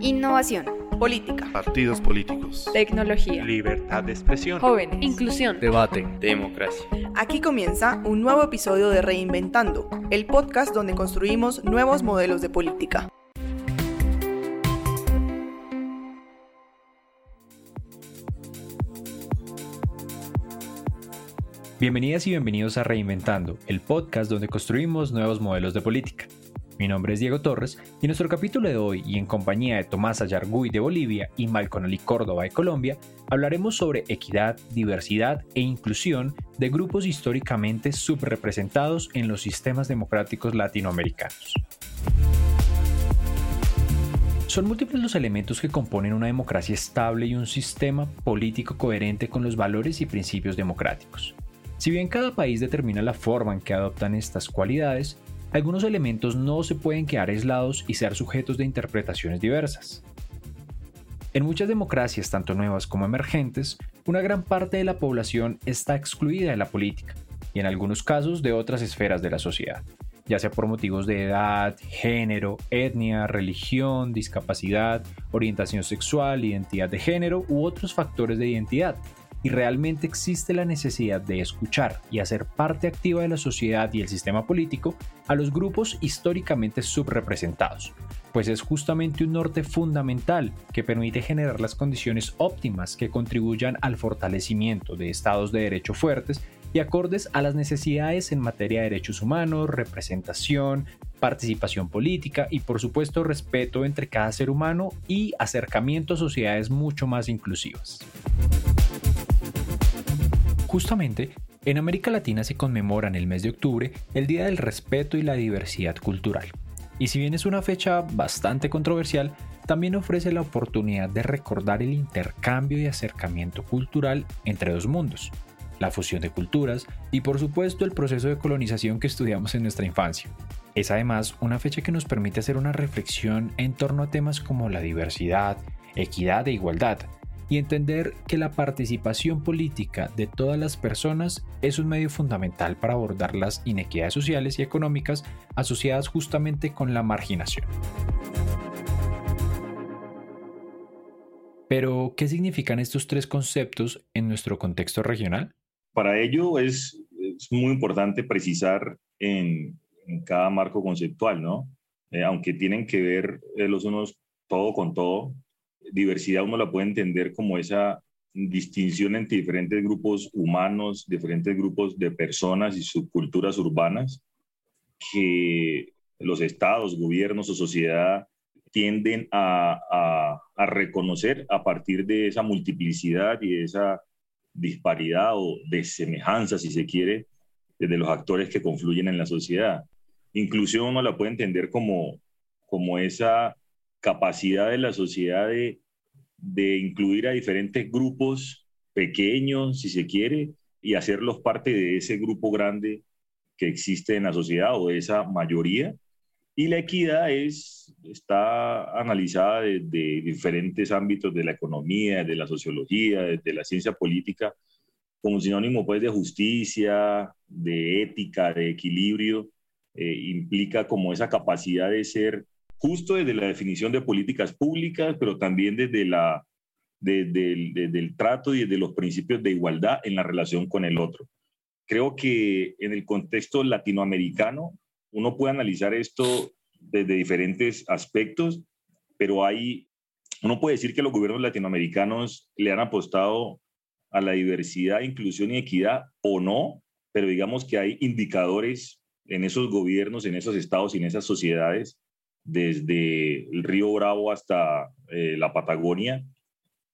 Innovación. Política. Partidos políticos. Tecnología. Libertad de expresión. Jóvenes. Inclusión. Debate. Democracia. Aquí comienza un nuevo episodio de Reinventando, el podcast donde construimos nuevos modelos de política. Bienvenidas y bienvenidos a Reinventando, el podcast donde construimos nuevos modelos de política. Mi nombre es Diego Torres y en nuestro capítulo de hoy, y en compañía de Tomás Ayarguy de Bolivia y Malcolm Ali Córdoba de Colombia, hablaremos sobre equidad, diversidad e inclusión de grupos históricamente subrepresentados en los sistemas democráticos latinoamericanos. Son múltiples los elementos que componen una democracia estable y un sistema político coherente con los valores y principios democráticos. Si bien cada país determina la forma en que adoptan estas cualidades, algunos elementos no se pueden quedar aislados y ser sujetos de interpretaciones diversas. En muchas democracias, tanto nuevas como emergentes, una gran parte de la población está excluida de la política y en algunos casos de otras esferas de la sociedad, ya sea por motivos de edad, género, etnia, religión, discapacidad, orientación sexual, identidad de género u otros factores de identidad, y realmente existe la necesidad de escuchar y hacer parte activa de la sociedad y el sistema político a los grupos históricamente subrepresentados, pues es justamente un norte fundamental que permite generar las condiciones óptimas que contribuyan al fortalecimiento de estados de derecho fuertes y acordes a las necesidades en materia de derechos humanos, representación, participación política y por supuesto respeto entre cada ser humano y acercamiento a sociedades mucho más inclusivas. Justamente, en América Latina se conmemora en el mes de octubre el Día del Respeto y la Diversidad Cultural. Y si bien es una fecha bastante controversial, también ofrece la oportunidad de recordar el intercambio y acercamiento cultural entre dos mundos, la fusión de culturas y por supuesto el proceso de colonización que estudiamos en nuestra infancia. Es además una fecha que nos permite hacer una reflexión en torno a temas como la diversidad, equidad e igualdad, y entender que la participación política de todas las personas es un medio fundamental para abordar las inequidades sociales y económicas asociadas justamente con la marginación. Pero, ¿qué significan estos tres conceptos en nuestro contexto regional? Para ello es, muy importante precisar en, cada marco conceptual, ¿no? Eh, aunque tienen que ver eh, los unos todo con todo, diversidad uno la puede entender como esa distinción entre diferentes grupos humanos, diferentes grupos de personas y subculturas urbanas que los estados, gobiernos o sociedad tienden a, a, reconocer a partir de esa multiplicidad y esa disparidad o de semejanza, si se quiere, de los actores que confluyen en la sociedad. Inclusión uno la puede entender como, como esa capacidad de la sociedad de, incluir a diferentes grupos pequeños, si se quiere, y hacerlos parte de ese grupo grande que existe en la sociedad o de esa mayoría. Y la equidad es, está analizada desde diferentes ámbitos de la economía, de la sociología, de la ciencia política, como sinónimo pues de justicia, de ética, de equilibrio, eh, implica como esa capacidad de ser justo desde la definición de políticas públicas, pero también desde, la, el trato y desde los principios de igualdad en la relación con el otro. Creo que en el contexto latinoamericano uno puede analizar esto desde diferentes aspectos, pero hay, uno puede decir que los gobiernos latinoamericanos le han apostado a la diversidad, inclusión y equidad o no, pero digamos que hay indicadores en esos gobiernos, en esos estados y en esas sociedades desde el río Bravo hasta eh, la Patagonia,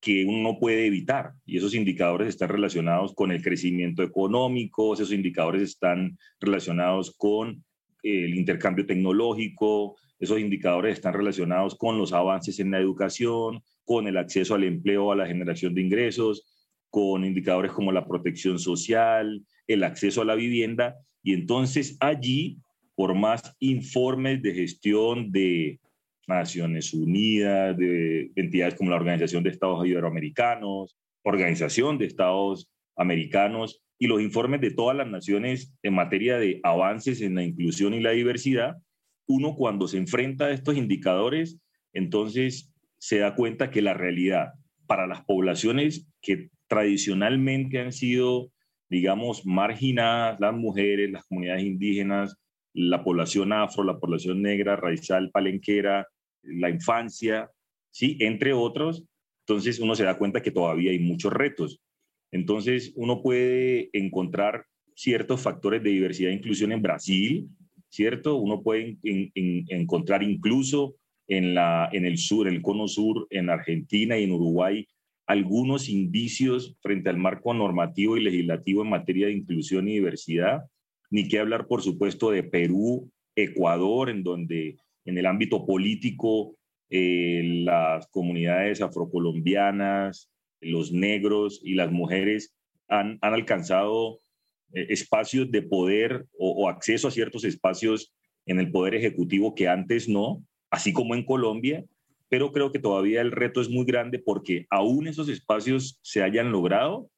que uno no puede evitar. Y esos indicadores están relacionados con el crecimiento económico, esos indicadores están relacionados con el intercambio tecnológico, esos indicadores están relacionados con los avances en la educación, con el acceso al empleo, a la generación de ingresos, con indicadores como la protección social, el acceso a la vivienda. Y entonces allí por más informes de gestión de Naciones Unidas, de entidades como la Organización de Estados Iberoamericanos, Organización de Estados Americanos y los informes de todas las naciones en materia de avances en la inclusión y la diversidad, uno cuando se enfrenta a estos indicadores, entonces se da cuenta que la realidad para las poblaciones que tradicionalmente han sido, digamos, marginadas, las mujeres, las comunidades indígenas, la población afro, la población negra, raizal, palenquera, la infancia, ¿sí? entre otros, entonces uno se da cuenta que todavía hay muchos retos. Entonces uno puede encontrar ciertos factores de diversidad e inclusión en Brasil, ¿cierto? Uno puede encontrar incluso en, la, en el sur, en el cono sur, en Argentina y en Uruguay, algunos indicios frente al marco normativo y legislativo en materia de inclusión y diversidad, ni que hablar, por supuesto, de Perú, Ecuador, en donde en el ámbito político eh, las comunidades afrocolombianas, los negros y las mujeres han, han alcanzado eh, espacios de poder o, acceso a ciertos espacios en el poder ejecutivo que antes no, así como en Colombia, pero creo que todavía el reto es muy grande porque aún esos espacios se hayan logrado,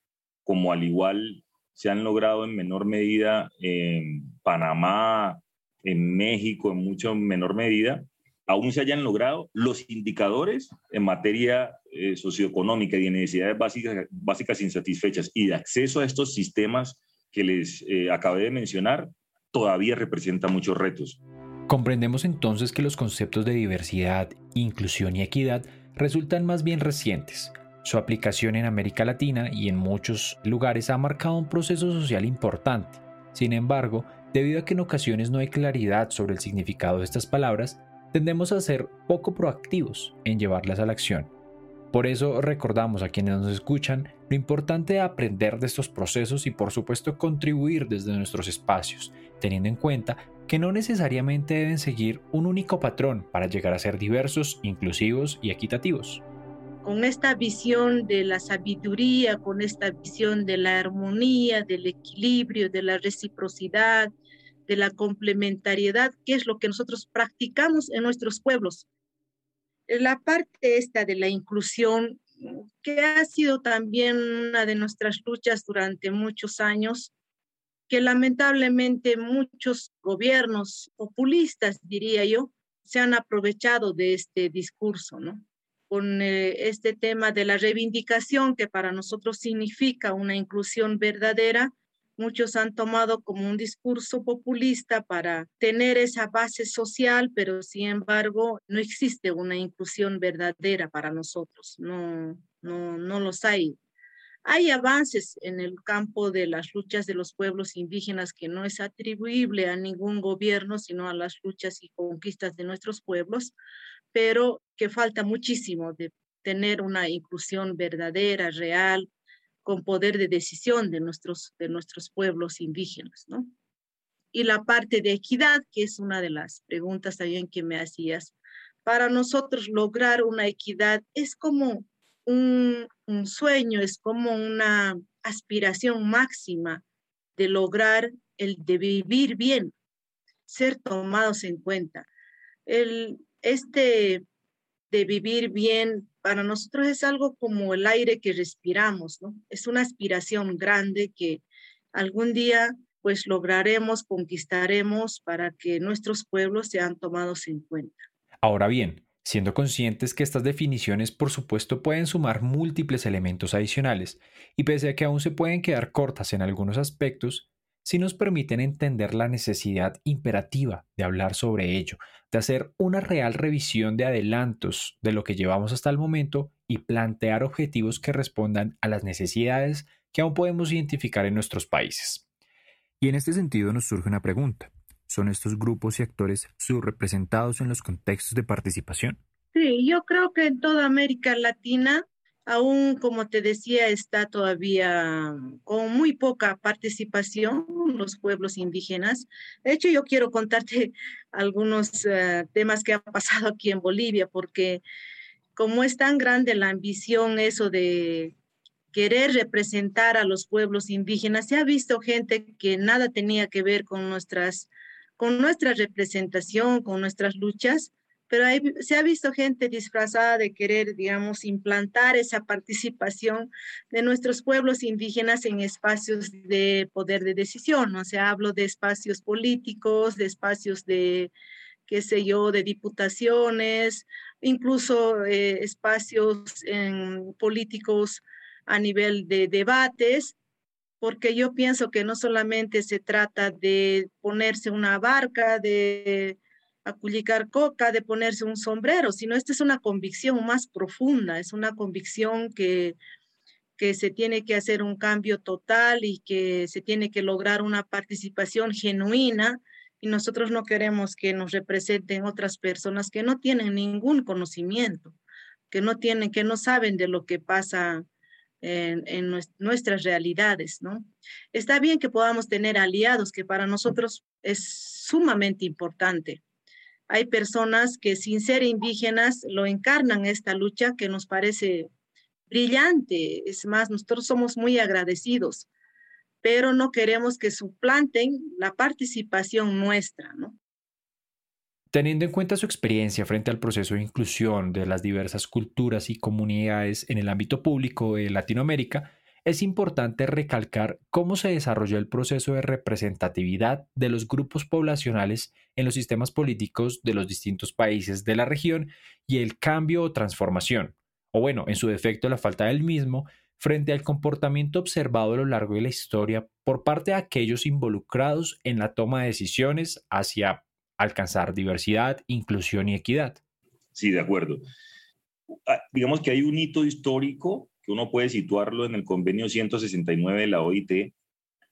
como al igual se han logrado en menor medida en Panamá, en México, en mucho menor medida, aún se hayan logrado los indicadores en materia eh, socioeconómica y de necesidades básicas, básicas insatisfechas y de acceso a estos sistemas que les eh, acabé de mencionar, todavía representa muchos retos. Comprendemos entonces que los conceptos de diversidad, inclusión y equidad resultan más bien recientes. Su aplicación en América Latina y en muchos lugares ha marcado un proceso social importante. Sin embargo, debido a que en ocasiones no hay claridad sobre el significado de estas palabras, tendemos a ser poco proactivos en llevarlas a la acción. Por eso recordamos a quienes nos escuchan lo importante de aprender de estos procesos y por supuesto contribuir desde nuestros espacios, teniendo en cuenta que no necesariamente deben seguir un único patrón para llegar a ser diversos, inclusivos y equitativos. Con esta visión de la sabiduría, con esta visión de la armonía, del equilibrio, de la reciprocidad, de la complementariedad, que es lo que nosotros practicamos en nuestros pueblos. La parte esta de la inclusión, que ha sido también una de nuestras luchas durante muchos años, que lamentablemente muchos gobiernos populistas, diría yo, se han aprovechado de este discurso, ¿no? Con eh, este tema de la reivindicación, que para nosotros significa una inclusión verdadera, muchos han tomado como un discurso populista para tener esa base social, pero sin embargo no existe una inclusión verdadera para nosotros, no, no, no los hay. Hay avances en el campo de las luchas de los pueblos indígenas que no es atribuible a ningún gobierno, sino a las luchas y conquistas de nuestros pueblos, pero que falta muchísimo de tener una inclusión verdadera, real, con poder de decisión de nuestros, de nuestros pueblos indígenas, ¿no? Y la parte de equidad, que es una de las preguntas también que me hacías. Para nosotros lograr una equidad es como un, un sueño, es como una aspiración máxima de lograr el de vivir bien, ser tomados en cuenta. El, este de vivir bien para nosotros es algo como el aire que respiramos, ¿no? Es una aspiración grande que algún día pues lograremos, conquistaremos para que nuestros pueblos sean tomados en cuenta. Ahora bien, siendo conscientes que estas definiciones por supuesto pueden sumar múltiples elementos adicionales, y pese a que aún se pueden quedar cortas en algunos aspectos, sí nos permiten entender la necesidad imperativa de hablar sobre ello, de hacer una real revisión de adelantos de lo que llevamos hasta el momento y plantear objetivos que respondan a las necesidades que aún podemos identificar en nuestros países. Y en este sentido nos surge una pregunta. ¿Son estos grupos y actores subrepresentados en los contextos de participación? Sí, yo creo que en toda América Latina aún, como te decía, está todavía con muy poca participación los pueblos indígenas. De hecho, yo quiero contarte algunos eh, temas que han pasado aquí en Bolivia, porque como es tan grande la ambición, eso de querer representar a los pueblos indígenas, se ha visto gente que nada tenía que ver con nuestras con nuestra representación, con nuestras luchas, pero se ha visto gente disfrazada de querer, digamos, implantar esa participación de nuestros pueblos indígenas en espacios de poder de decisión, o sea, hablo de espacios políticos, de espacios de, qué sé yo, de diputaciones, incluso eh, espacios políticos a nivel de debates, porque yo pienso que no solamente se trata de ponerse una barca, de aculicar coca, de ponerse un sombrero, sino esta es una convicción más profunda, es una convicción que, que se tiene que hacer un cambio total y que se tiene que lograr una participación genuina y nosotros no queremos que nos representen otras personas que no tienen ningún conocimiento, que no tienen, que no saben de lo que pasa en, en, nuestras realidades, ¿no? Está bien que podamos tener aliados, que para nosotros es sumamente importante. Hay personas que sin ser indígenas lo encarnan esta lucha que nos parece brillante. Es más, nosotros somos muy agradecidos pero no queremos que suplanten la participación nuestra, ¿no? Teniendo en cuenta su experiencia frente al proceso de inclusión de las diversas culturas y comunidades en el ámbito público de Latinoamérica, es importante recalcar cómo se desarrolló el proceso de representatividad de los grupos poblacionales en los sistemas políticos de los distintos países de la región y el cambio o transformación, o bueno, en su defecto la falta del mismo, frente al comportamiento observado a lo largo de la historia por parte de aquellos involucrados en la toma de decisiones hacia alcanzar diversidad, inclusión y equidad. Sí, de acuerdo. Ah, digamos que hay un hito histórico que uno puede situarlo en el convenio 169 de la OIT,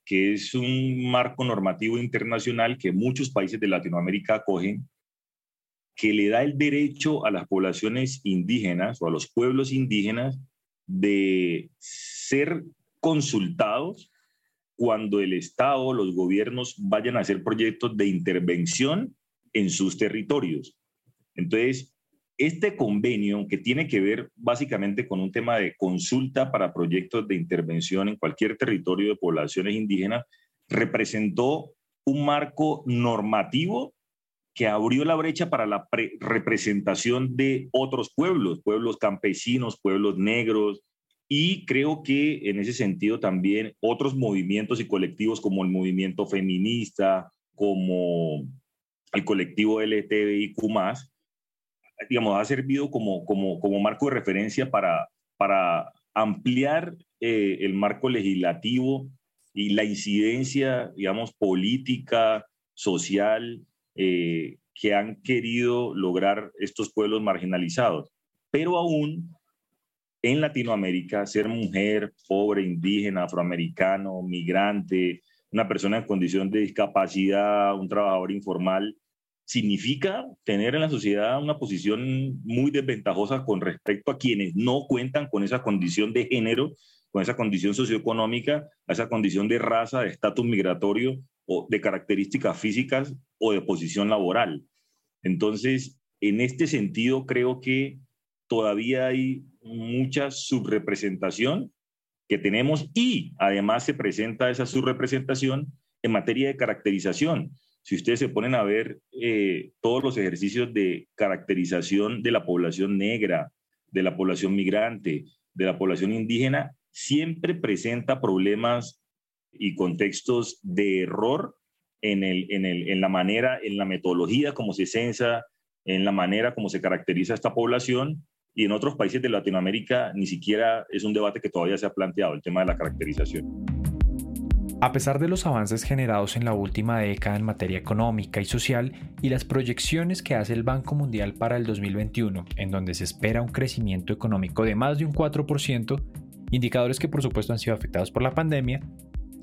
que es un marco normativo internacional que muchos países de Latinoamérica acogen, que le da el derecho a las poblaciones indígenas o a los pueblos indígenas de ser consultados cuando el Estado, los gobiernos vayan a hacer proyectos de intervención en sus territorios. Entonces, este convenio que tiene que ver básicamente con un tema de consulta para proyectos de intervención en cualquier territorio de poblaciones indígenas, representó un marco normativo que abrió la brecha para la representación de otros pueblos, pueblos campesinos, pueblos negros, y creo que en ese sentido también otros movimientos y colectivos como el movimiento feminista, como el colectivo LGTBIQ+, digamos, ha servido como, como, como marco de referencia para, para ampliar eh, el marco legislativo y la incidencia, digamos, política, social, eh, que han querido lograr estos pueblos marginalizados. Pero aún en Latinoamérica, ser mujer, pobre, indígena, afroamericano, migrante, una persona en condición de discapacidad, un trabajador informal, significa tener en la sociedad una posición muy desventajosa con respecto a quienes no cuentan con esa condición de género, con esa condición socioeconómica, esa condición de raza, de estatus migratorio o de características físicas o de posición laboral. Entonces, en este sentido, creo que todavía hay mucha subrepresentación que tenemos y además se presenta esa subrepresentación en materia de caracterización. Si ustedes se ponen a ver eh, todos los ejercicios de caracterización de la población negra, de la población migrante, de la población indígena, siempre presenta problemas y contextos de error en, el, en, el, en la manera, en la metodología como se censa, en la manera como se caracteriza esta población. Y en otros países de Latinoamérica ni siquiera es un debate que todavía se ha planteado, el tema de la caracterización. A pesar de los avances generados en la última década en materia económica y social y las proyecciones que hace el Banco Mundial para el 2021, en donde se espera un crecimiento económico de más de un 4%, indicadores que por supuesto han sido afectados por la pandemia,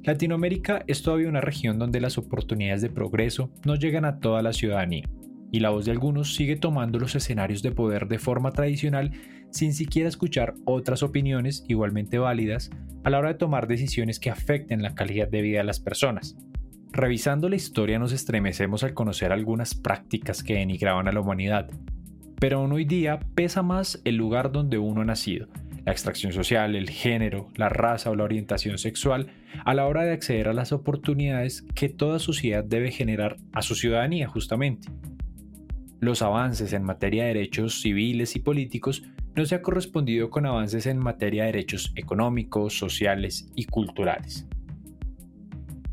Latinoamérica es todavía una región donde las oportunidades de progreso no llegan a toda la ciudadanía, y la voz de algunos sigue tomando los escenarios de poder de forma tradicional sin siquiera escuchar otras opiniones igualmente válidas a la hora de tomar decisiones que afecten la calidad de vida de las personas. Revisando la historia nos estremecemos al conocer algunas prácticas que denigraban a la humanidad, pero aún hoy día pesa más el lugar donde uno ha nacido, la extracción social, el género, la raza o la orientación sexual a la hora de acceder a las oportunidades que toda sociedad debe generar a su ciudadanía justamente. Los avances en materia de derechos civiles y políticos no se ha correspondido con avances en materia de derechos económicos, sociales y culturales.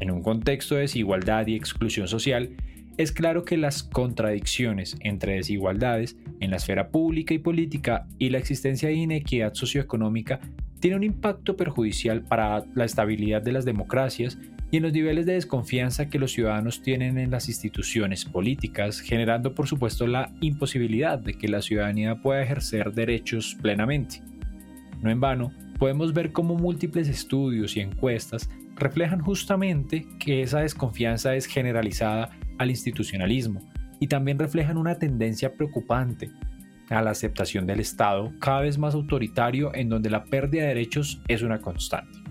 En un contexto de desigualdad y exclusión social, es claro que las contradicciones entre desigualdades en la esfera pública y política y la existencia de inequidad socioeconómica tiene un impacto perjudicial para la estabilidad de las democracias y en los niveles de desconfianza que los ciudadanos tienen en las instituciones políticas, generando por supuesto la imposibilidad de que la ciudadanía pueda ejercer derechos plenamente. No en vano, podemos ver cómo múltiples estudios y encuestas reflejan justamente que esa desconfianza es generalizada al institucionalismo y también reflejan una tendencia preocupante a la aceptación del Estado cada vez más autoritario en donde la pérdida de derechos es una constante.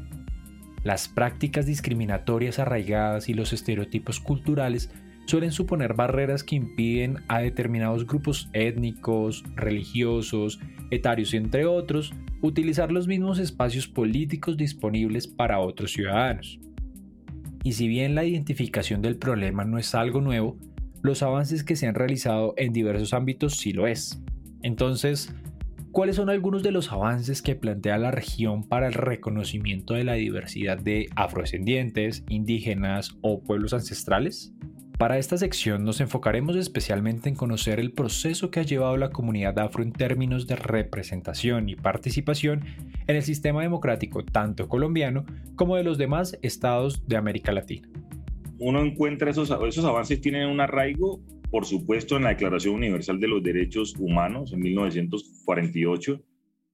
Las prácticas discriminatorias arraigadas y los estereotipos culturales suelen suponer barreras que impiden a determinados grupos étnicos, religiosos, etarios, entre otros, utilizar los mismos espacios políticos disponibles para otros ciudadanos. Y si bien la identificación del problema no es algo nuevo, los avances que se han realizado en diversos ámbitos sí lo es. Entonces, ¿cuáles son algunos de los avances que plantea la región para el reconocimiento de la diversidad de afrodescendientes, indígenas o pueblos ancestrales? Para esta sección nos enfocaremos especialmente en conocer el proceso que ha llevado la comunidad afro en términos de representación y participación en el sistema democrático tanto colombiano como de los demás estados de América Latina. Uno encuentra esos, esos avances tienen un arraigo, por supuesto, en la Declaración Universal de los Derechos Humanos en 1948.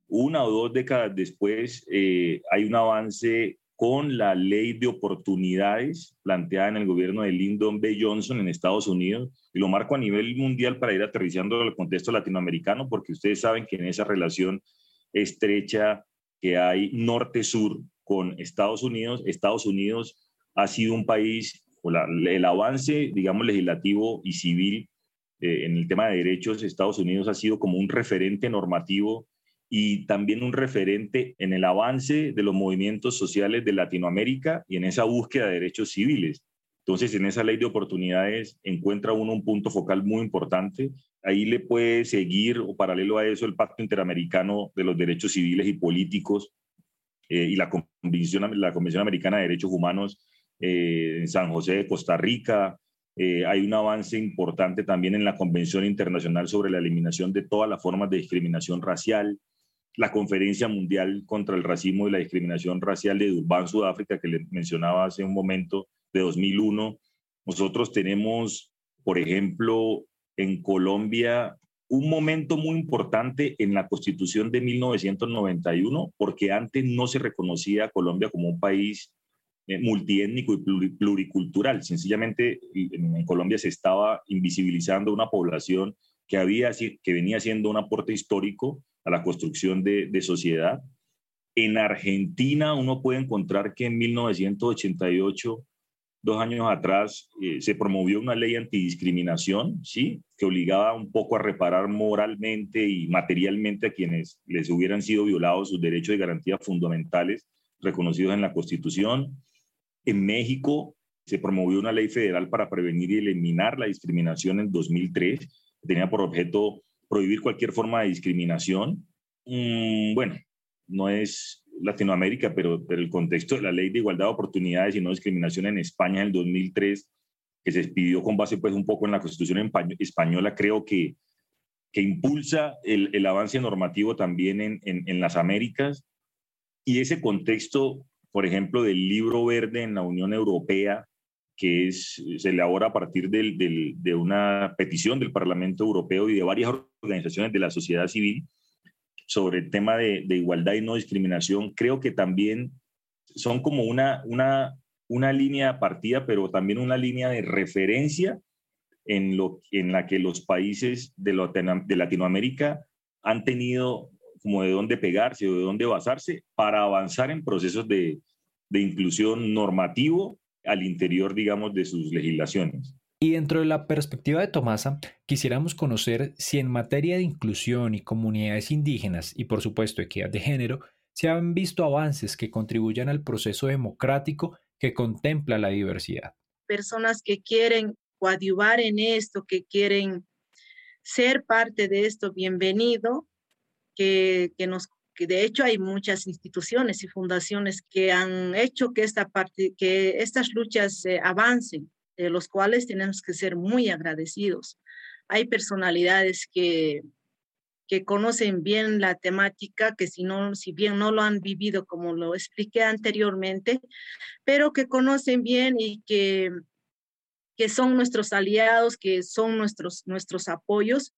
Una o dos décadas después eh, hay un avance con la ley de oportunidades planteada en el gobierno de Lyndon B. Johnson en Estados Unidos, y lo marco a nivel mundial para ir aterrizando el contexto latinoamericano, porque ustedes saben que en esa relación estrecha que hay norte-sur con Estados Unidos, Estados Unidos ha sido un país, el avance, digamos, legislativo y civil eh, en el tema de derechos, Estados Unidos ha sido como un referente normativo y también un referente en el avance de los movimientos sociales de Latinoamérica y en esa búsqueda de derechos civiles. Entonces, en esa ley de oportunidades encuentra uno un punto focal muy importante. Ahí le puede seguir, o paralelo a eso, el Pacto Interamericano de los Derechos Civiles y Políticos eh, y la Convención, la Convención Americana de Derechos Humanos eh, en San José de Costa Rica. Eh, hay un avance importante también en la Convención Internacional sobre la Eliminación de todas las formas de discriminación racial la Conferencia Mundial contra el Racismo y la Discriminación Racial de Durban, Sudáfrica, que le mencionaba hace un momento, de 2001. Nosotros tenemos, por ejemplo, en Colombia un momento muy importante en la Constitución de 1991, porque antes no se reconocía a Colombia como un país multiétnico y pluricultural. Sencillamente en Colombia se estaba invisibilizando una población que, había, que venía siendo un aporte histórico a la construcción de, sociedad. En Argentina uno puede encontrar que en 1988, dos años atrás, eh, se promovió una ley antidiscriminación, ¿sí? que obligaba un poco a reparar moralmente y materialmente a quienes les hubieran sido violados sus derechos y garantías fundamentales reconocidos en la Constitución. En México se promovió una ley federal para prevenir y eliminar la discriminación en 2003, que tenía por objeto prohibir cualquier forma de discriminación. Mm, bueno, no es Latinoamérica, pero, pero el contexto de la ley de igualdad de oportunidades y no discriminación en España en el 2003, que se expidió con base pues un poco en la constitución española, creo que, que impulsa el, avance normativo también en las Américas. Y ese contexto, por ejemplo, del libro verde en la Unión Europea, que es, se elabora a partir del, del, de una petición del Parlamento Europeo y de varias organizaciones de la sociedad civil sobre el tema de, de, igualdad y no discriminación, creo que también son como una, una, una línea partida, pero también una línea de referencia en, lo, en la que los países de, de Latinoamérica han tenido como de dónde pegarse o de dónde basarse para avanzar en procesos de, de inclusión normativo al interior, digamos, de sus legislaciones. Y dentro de la perspectiva de Tomasa, quisiéramos conocer si en materia de inclusión y comunidades indígenas y por supuesto equidad de género, se han visto avances que contribuyan al proceso democrático que contempla la diversidad. Personas que quieren coadyuvar en esto, que quieren ser parte de esto, bienvenido, que, que nos que de hecho hay muchas instituciones y fundaciones que han hecho que esta parte, que estas luchas avancen de los cuales tenemos que ser muy agradecidos. Hay personalidades que, que conocen bien la temática, que si, no, si bien no lo han vivido como lo expliqué anteriormente, pero que conocen bien y que, que son nuestros aliados, que son nuestros, nuestros apoyos.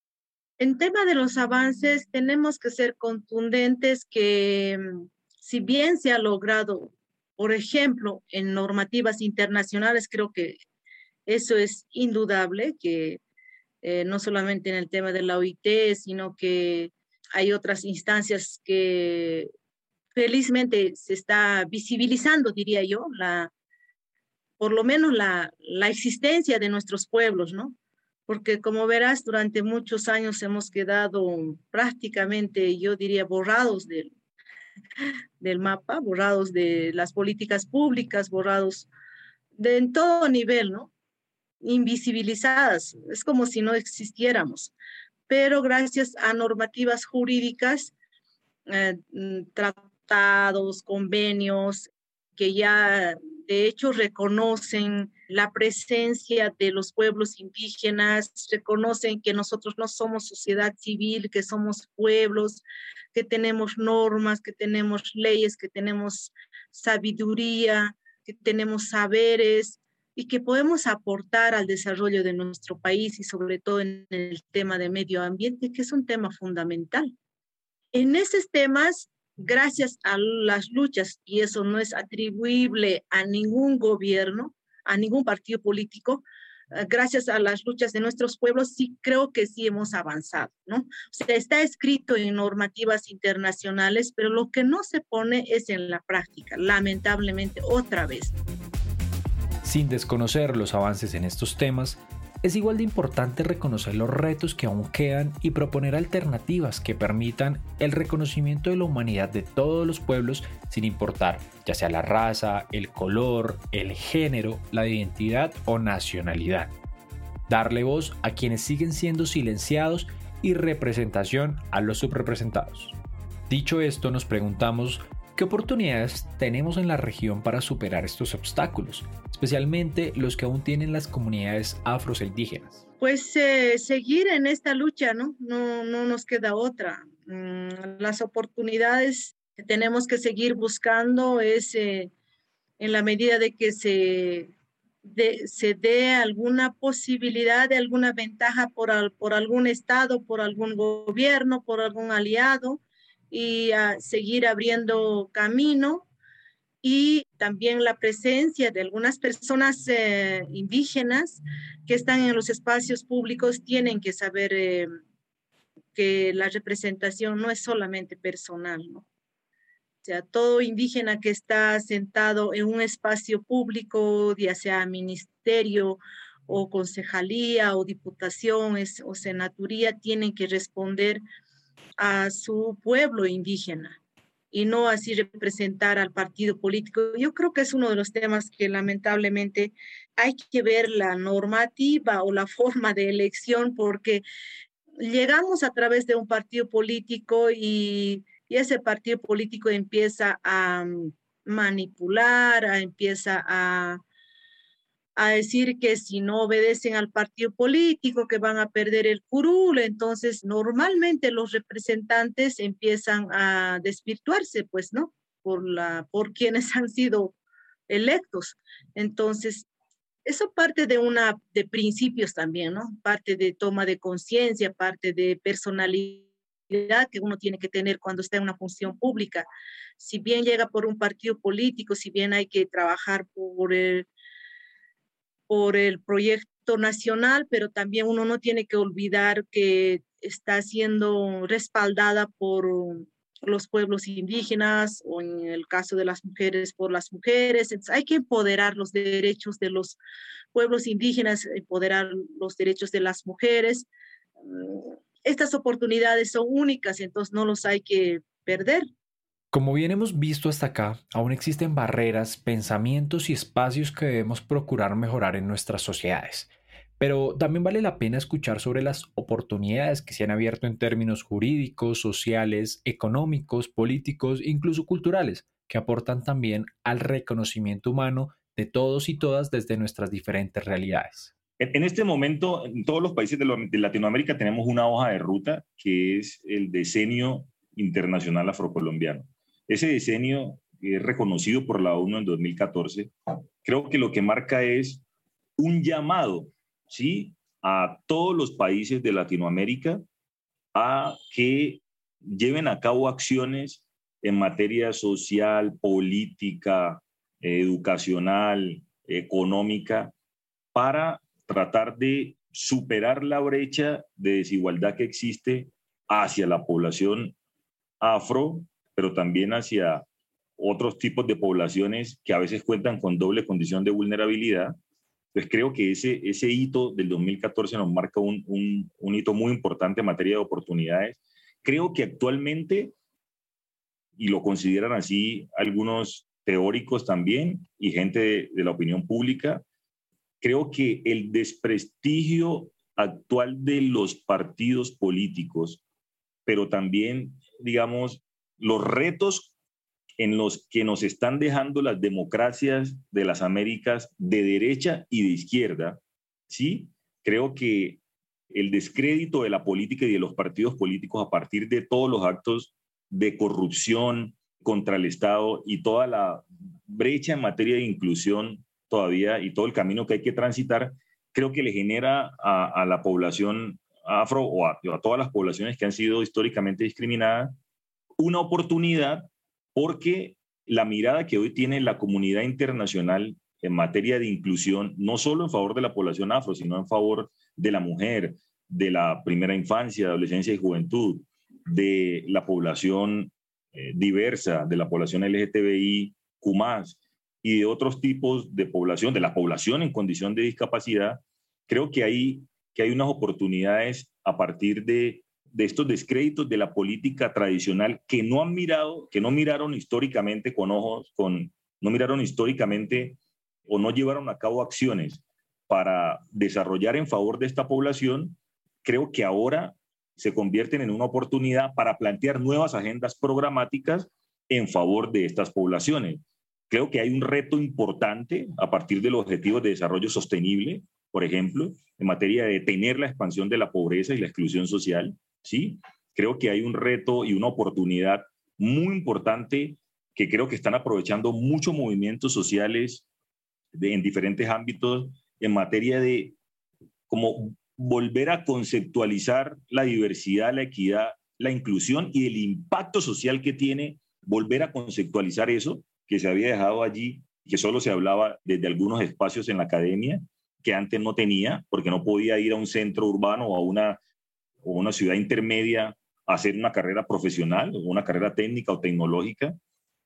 En tema de los avances, tenemos que ser contundentes que si bien se ha logrado, por ejemplo, en normativas internacionales, creo que eso es indudable, que eh, no solamente en el tema de la OIT, sino que hay otras instancias que felizmente se está visibilizando, diría yo, la, por lo menos la, la existencia de nuestros pueblos, ¿no? Porque como verás, durante muchos años hemos quedado prácticamente, yo diría, borrados del, del mapa, borrados de las políticas públicas, borrados de en todo nivel, ¿no? invisibilizadas, es como si no existiéramos. Pero gracias a normativas jurídicas, eh, mm, tratados, convenios, que ya de hecho reconocen la presencia de los pueblos indígenas, reconocen que nosotros no somos sociedad civil, que somos pueblos, que tenemos normas, que tenemos leyes, que tenemos sabiduría, que tenemos saberes, y que podemos aportar al desarrollo de nuestro país y sobre todo en el tema de medio ambiente, que es un tema fundamental. En esos temas, gracias a las luchas, y eso no es atribuible a ningún gobierno, a ningún partido político, eh, gracias a las luchas de nuestros pueblos, sí creo que sí hemos avanzado, ¿no? Está escrito en normativas internacionales, pero lo que no se pone es en la práctica, lamentablemente, otra vez. Sin desconocer los avances en estos temas, es igual de importante reconocer los retos que aún quedan y proponer alternativas que permitan el reconocimiento de la humanidad de todos los pueblos sin importar ya sea la raza, el color, el género, la identidad o nacionalidad. Darle voz a quienes siguen siendo silenciados y representación a los subrepresentados. Dicho esto, nos preguntamos ¿Qué oportunidades tenemos en la región para superar estos obstáculos, especialmente los que aún tienen las comunidades afros e indígenas? Pues eh, seguir en esta lucha, ¿no? ¿no? No nos queda otra. Mm, las oportunidades que tenemos que seguir buscando es eh, en la medida de que se, se dé alguna posibilidad de alguna ventaja por, por algún estado, por algún gobierno, por algún aliado, y a seguir abriendo camino y también la presencia de algunas personas eh, indígenas que están en los espacios públicos tienen que saber eh, que la representación no es solamente personal, ¿no? O sea, todo indígena que está sentado en un espacio público, ya sea ministerio o concejalía o diputación o senaturía, tienen que responder a su pueblo indígena y no así representar al partido político. Yo creo que es uno de los temas que lamentablemente hay que ver la normativa o la forma de elección porque llegamos a través de un partido político y, y ese partido político empieza a manipular, a, empieza a a decir que si no obedecen al partido político, que van a perder el curul, entonces normalmente los representantes empiezan a desvirtuarse, pues, ¿no? Por, la, por quienes han sido electos. Entonces, eso parte de una, de principios también, ¿no? Parte de toma de conciencia, parte de personalidad que uno tiene que tener cuando está en una función pública. Si bien llega por un partido político, si bien hay que trabajar por el por el proyecto nacional, pero también uno no tiene que olvidar que está siendo respaldada por los pueblos indígenas o en el caso de las mujeres por las mujeres. hay que empoderar los derechos de los pueblos indígenas, empoderar los derechos de las mujeres. Mm, estas oportunidades son únicas, entonces no los hay que perder. Como bien hemos visto hasta acá, aún existen barreras, pensamientos y espacios que debemos procurar mejorar en nuestras sociedades. Pero también vale la pena escuchar sobre las oportunidades que se han abierto en términos jurídicos, sociales, económicos, políticos, incluso culturales, que aportan también al reconocimiento humano de todos y todas desde nuestras diferentes realidades. En este momento, en todos los países de, Latinoamérica tenemos una hoja de ruta que es el decenio internacional afrocolombiano. Ese decenio es reconocido por la ONU en 2014. Creo que lo que marca es un llamado, ¿sí? a todos los países de Latinoamérica a que lleven a cabo acciones en materia social, política, educacional, económica, para tratar de superar la brecha de desigualdad que existe hacia la población afro, pero también hacia otros tipos de poblaciones que a veces cuentan con doble condición de vulnerabilidad. Pues creo que ese, ese hito del 2014 nos marca un, un, hito muy importante en materia de oportunidades. Creo que actualmente, y lo consideran así algunos teóricos también y gente de la opinión pública, creo que el desprestigio actual de los partidos políticos, pero también, digamos, los retos en los que nos están dejando las democracias de las Américas de derecha y de izquierda, ¿sí? Creo que el descrédito de la política y de los partidos políticos a partir de todos los actos de corrupción contra el Estado y toda la brecha en materia de inclusión todavía y todo el camino que hay que transitar, creo que le genera a, la población afro o a todas las poblaciones que han sido históricamente discriminadas una oportunidad porque la mirada que hoy tiene la comunidad internacional en materia de inclusión, no solo en favor de la población afro, sino en favor de la mujer, de la primera infancia, adolescencia y juventud, de la población eh, diversa, de la población LGTBI, QMAS y de otros tipos de población, de la población en condición de discapacidad, creo que hay, que hay unas oportunidades a partir de de estos descréditos de la política tradicional que no han mirado, que no miraron históricamente con ojos, con, no miraron históricamente o no llevaron a cabo acciones para desarrollar en favor de esta población, creo que ahora se convierten en una oportunidad para plantear nuevas agendas programáticas en favor de estas poblaciones. Creo que hay un reto importante a partir de los objetivos de desarrollo sostenible, por ejemplo, en materia de detener la expansión de la pobreza y la exclusión social. ¿Sí? Creo que hay un reto y una oportunidad muy importante que creo que están aprovechando muchos movimientos sociales en diferentes ámbitos en materia de como volver a conceptualizar la diversidad, la equidad, la inclusión y el impacto social que tiene, volver a conceptualizar eso que se había dejado allí, que solo se hablaba desde algunos espacios en la academia, que antes no tenía, porque no podía ir a un centro urbano o a una o una ciudad intermedia hacer una carrera profesional o una carrera técnica o tecnológica.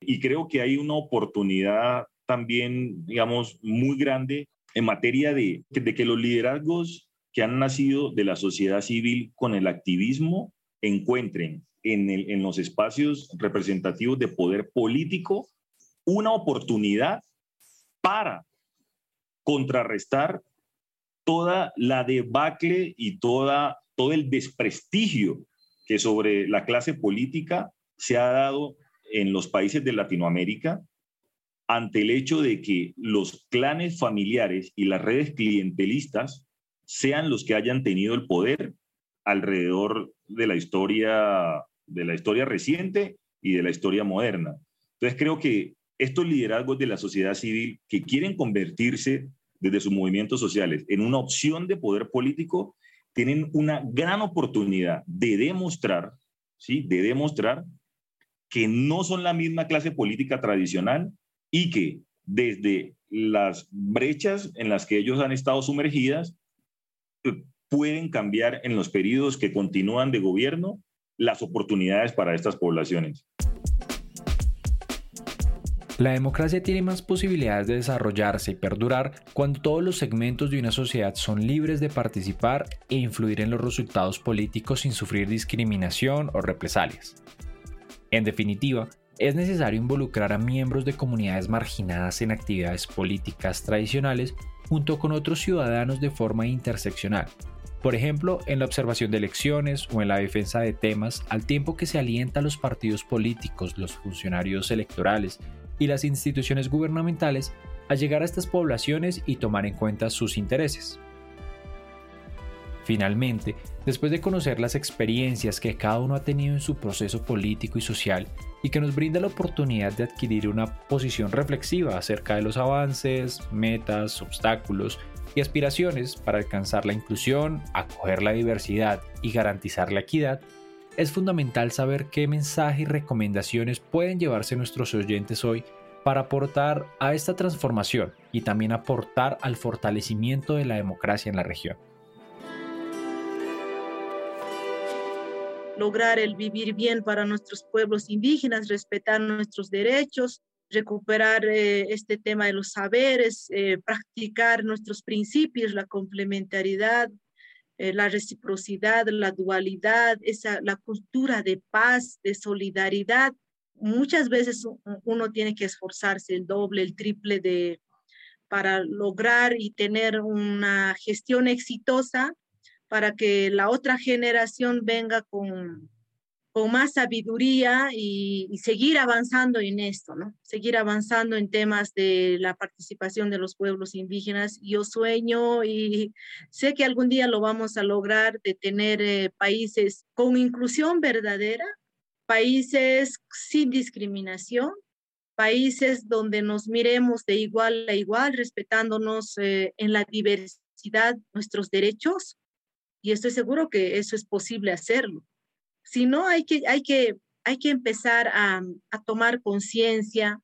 Y creo que hay una oportunidad también, digamos, muy grande en materia de, de que los liderazgos que han nacido de la sociedad civil con el activismo encuentren en, el, en los espacios representativos de poder político una oportunidad para contrarrestar toda la debacle y toda todo el desprestigio que sobre la clase política se ha dado en los países de Latinoamérica ante el hecho de que los clanes familiares y las redes clientelistas sean los que hayan tenido el poder alrededor de la historia de la historia reciente y de la historia moderna. Entonces creo que estos liderazgos de la sociedad civil que quieren convertirse desde sus movimientos sociales en una opción de poder político tienen una gran oportunidad de demostrar, ¿sí? De demostrar que no son la misma clase política tradicional y que desde las brechas en las que ellos han estado sumergidas, eh, pueden cambiar en los periodos que continúan de gobierno las oportunidades para estas poblaciones. La democracia tiene más posibilidades de desarrollarse y perdurar cuando todos los segmentos de una sociedad son libres de participar e influir en los resultados políticos sin sufrir discriminación o represalias. En definitiva, es necesario involucrar a miembros de comunidades marginadas en actividades políticas tradicionales junto con otros ciudadanos de forma interseccional, por ejemplo, en la observación de elecciones o en la defensa de temas, al tiempo que se alienta a los partidos políticos, los funcionarios electorales y las instituciones gubernamentales a llegar a estas poblaciones y tomar en cuenta sus intereses. Finalmente, después de conocer las experiencias que cada uno ha tenido en su proceso político y social y que nos brinda la oportunidad de adquirir una posición reflexiva acerca de los avances, metas, obstáculos y aspiraciones para alcanzar la inclusión, acoger la diversidad y garantizar la equidad, es fundamental saber qué mensaje y recomendaciones pueden llevarse nuestros oyentes hoy para aportar a esta transformación y también aportar al fortalecimiento de la democracia en la región. lograr el vivir bien para nuestros pueblos indígenas, respetar nuestros derechos, recuperar eh, este tema de los saberes, eh, practicar nuestros principios, la complementariedad, eh, la reciprocidad, la dualidad, esa, la cultura de paz, de solidaridad. Muchas veces uno tiene que esforzarse el doble, el triple de, para lograr y tener una gestión exitosa para que la otra generación venga con, con más sabiduría y, seguir avanzando en esto, ¿no? Seguir avanzando en temas de la participación de los pueblos indígenas. Yo sueño y sé que algún día lo vamos a lograr de tener eh, países con inclusión verdadera, países sin discriminación, países donde nos miremos de igual a igual, respetándonos eh, en la diversidad nuestros derechos y estoy seguro que eso es posible hacerlo. Si no, hay que, hay que, hay que empezar a, a tomar conciencia,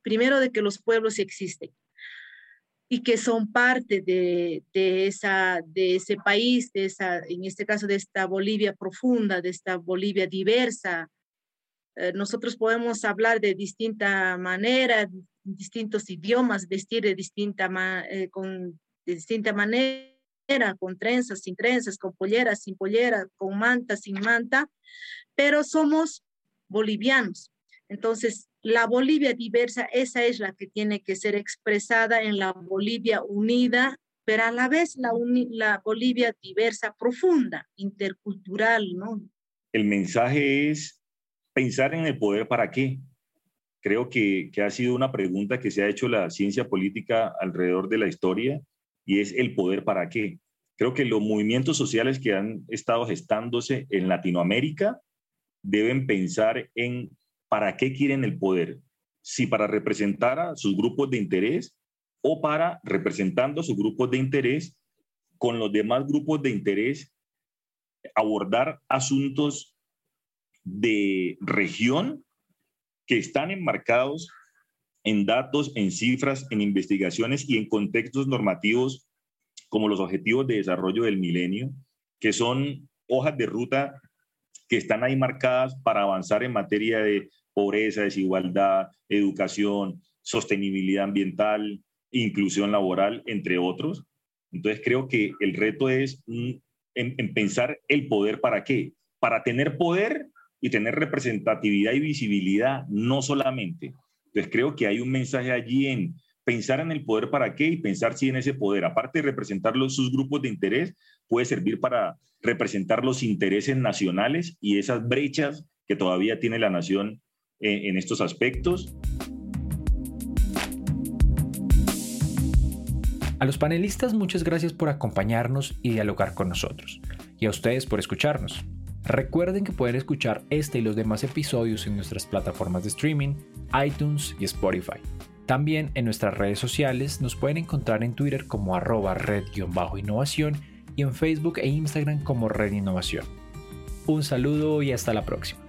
primero, de que los pueblos existen y que son parte de, de, esa, de ese país, de esa, en este caso de esta Bolivia profunda, de esta Bolivia diversa. Eh, nosotros podemos hablar de distinta manera, distintos idiomas, vestir de distinta, eh, con, de distinta manera con trenzas, sin trenzas, con polleras, sin pollera, con manta, sin manta, pero somos bolivianos. Entonces, la Bolivia diversa, esa es la que tiene que ser expresada en la Bolivia unida, pero a la vez la, la Bolivia diversa, profunda, intercultural, ¿no? El mensaje es pensar en el poder para qué. Creo que, que ha sido una pregunta que se ha hecho la ciencia política alrededor de la historia y es el poder para qué. Creo que los movimientos sociales que han estado gestándose en Latinoamérica deben pensar en para qué quieren el poder, si para representar a sus grupos de interés o para representando a sus grupos de interés con los demás grupos de interés abordar asuntos de región que están enmarcados en datos, en cifras, en investigaciones y en contextos normativos como los objetivos de desarrollo del milenio, que son hojas de ruta que están ahí marcadas para avanzar en materia de pobreza, desigualdad, educación, sostenibilidad ambiental, inclusión laboral, entre otros. Entonces creo que el reto es en pensar el poder para qué. Para tener poder y tener representatividad y visibilidad, no solamente, entonces creo que hay un mensaje allí en pensar en el poder para qué y pensar si en ese poder, aparte de representar sus grupos de interés, puede servir para representar los intereses nacionales y esas brechas que todavía tiene la nación en, en estos aspectos. A los panelistas muchas gracias por acompañarnos y dialogar con nosotros, y a ustedes por escucharnos. Recuerden que pueden escuchar este y los demás episodios en nuestras plataformas de streaming, iTunes y Spotify. También en nuestras redes sociales nos pueden encontrar en Twitter como arroba red-innovación y en Facebook e Instagram como Red Innovación. Un saludo y hasta la próxima.